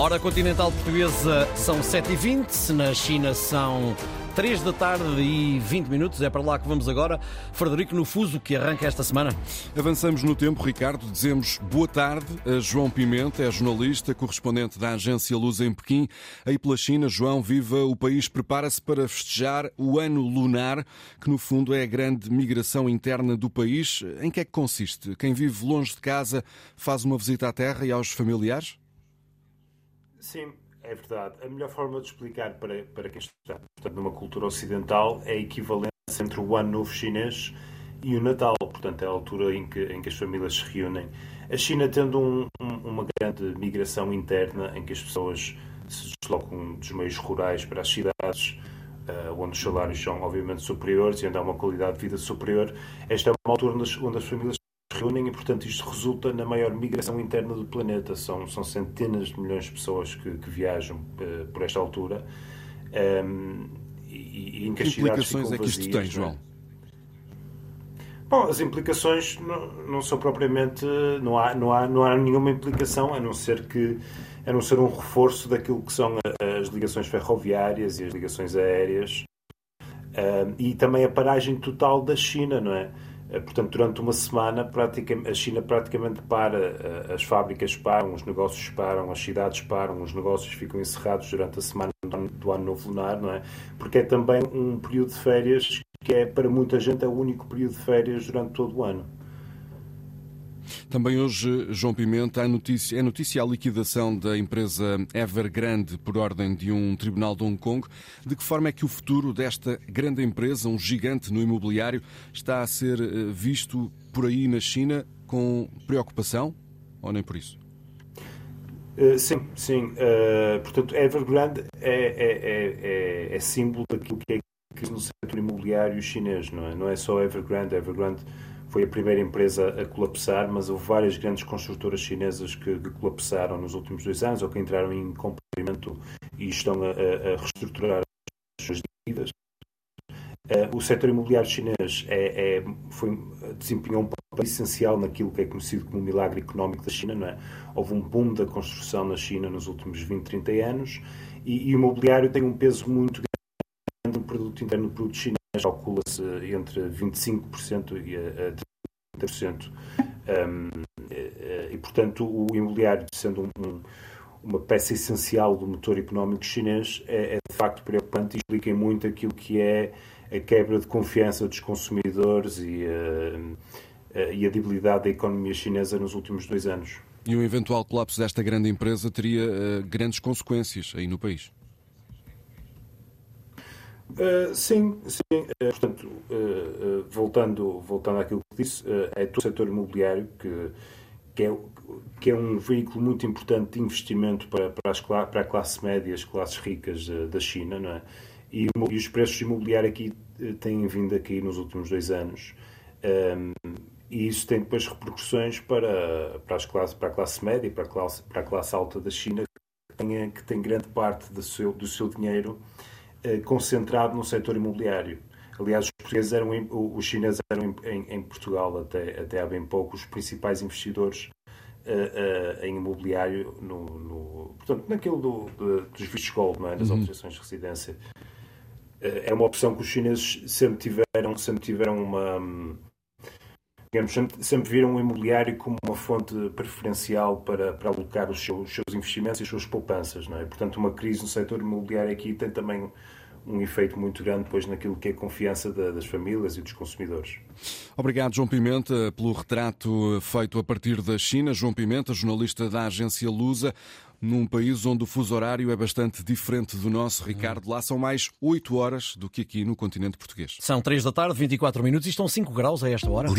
Hora continental portuguesa são 7h20, na China são 3 da tarde e 20 minutos. É para lá que vamos agora. Frederico, no fuso que arranca esta semana. Avançamos no tempo, Ricardo. Dizemos boa tarde a João Pimenta, é jornalista, correspondente da agência Luz em Pequim. Aí pela China, João, viva o país, prepara-se para festejar o ano lunar, que no fundo é a grande migração interna do país. Em que é que consiste? Quem vive longe de casa faz uma visita à terra e aos familiares? Sim, é verdade. A melhor forma de explicar para, para quem está portanto, numa cultura ocidental é a equivalência entre o Ano Novo Chinês e o Natal. Portanto, é a altura em que, em que as famílias se reúnem. A China tendo um, um, uma grande migração interna em que as pessoas se deslocam dos meios rurais para as cidades, uh, onde os salários são obviamente superiores e onde há uma qualidade de vida superior. Esta é uma altura onde as, onde as famílias reúnem e, portanto, isto resulta na maior migração interna do planeta. São, são centenas de milhões de pessoas que, que viajam uh, por esta altura. Um, ehm, e, e em que, que implicações é que isto tem, é? João? Bom, as implicações não, não, são propriamente. Não há, não, há, não há nenhuma implicação, a não ser que. a não ser um reforço daquilo que são as ligações ferroviárias e as ligações aéreas. Ehm, e também a paragem total da China, não é? Eh, portanto, durante uma semana, a China praticamente para, eh, as fábricas param, os negócios param, as cidades param, os negócios ficam encerrados durante a semana do ano novo lunar, não é? Porque é também um período de férias que é, para muita gente, é o único período de férias durante todo o ano. Também hoje, João Pimenta, notícia, é notícia a liquidação da empresa Evergrande por ordem de um tribunal de Hong Kong. De que forma é que o futuro desta grande empresa, um gigante no imobiliário, está a ser eh, visto por aí na China com preocupação ou nem por isso? Uh, sim, sim. Uh, portanto, Evergrande é, é, é, é, é símbolo daquilo que é no setor imobiliário chinês, não é? Não é só Evergrande. Evergrande foi a primeira empresa a colapsar, mas houve várias grandes construtoras chinesas que, que colapsaram nos últimos dois anos ou que entraram em cumprimento e estão a, a reestruturar as suas dívidas. Uh, o setor imobiliário chinês é, é, foi, desempenhou um papel essencial naquilo que é conhecido como o milagre económico da China. Não é? Houve um boom da construção na China nos últimos 20, 30 anos e, e o imobiliário tem um peso muito produto interno produto chinês calcula-se entre 25% e a 30%. Um, e, portanto, o imobiliário, sendo um, uma peça essencial do motor económico chinês, é, é, de facto preocupante e explica muito aquilo que é a quebra de confiança dos consumidores e, uh, e a debilidade da economia chinesa nos últimos dois anos. E um eventual colapso desta grande empresa teria uh, grandes consequências aí no país? Uh, sim, sim. Uh, portanto, uh, voltando, voltando àquilo que disse, é todo o setor imobiliário que, que, é, que é um veículo muito importante de investimento para, para, as, para a classe média as classes ricas da China, não é? E, e os preços imobiliários aqui têm vindo aqui nos últimos dois anos. Um, ehm, e isso tem depois repercussões para, para, as classes, para a classe média e para a classe, para a classe alta da China, que tem, que tem grande parte do seu, do seu dinheiro eh, concentrado no setor imobiliário. Aliás, os portugueses eram, os chineses eram em, em Portugal até, até há bem pouco os principais investidores uh, uh, em imobiliário no, no, portanto, naquilo do, do, dos vistos gold, não é? das uhum. de residência. Uh, é uma opção que os chineses sempre tiveram, sempre tiveram uma digamos, sempre, sempre viram o imobiliário como uma fonte preferencial para, para alocar os seus, os seus investimentos e as suas poupanças. Não é? Portanto, uma crise no setor imobiliário aqui tem também um efeito muito grande depois naquilo que é a confiança da, das famílias e dos consumidores. Obrigado, João Pimenta, pelo retrato feito a partir da China. João Pimenta, jornalista da agência Lusa, num país onde o fuso horário é bastante diferente do nosso. Ricardo, lá são mais 8 horas do que aqui no continente português. São 3 da tarde, 24 minutos e estão 5 graus a esta hora.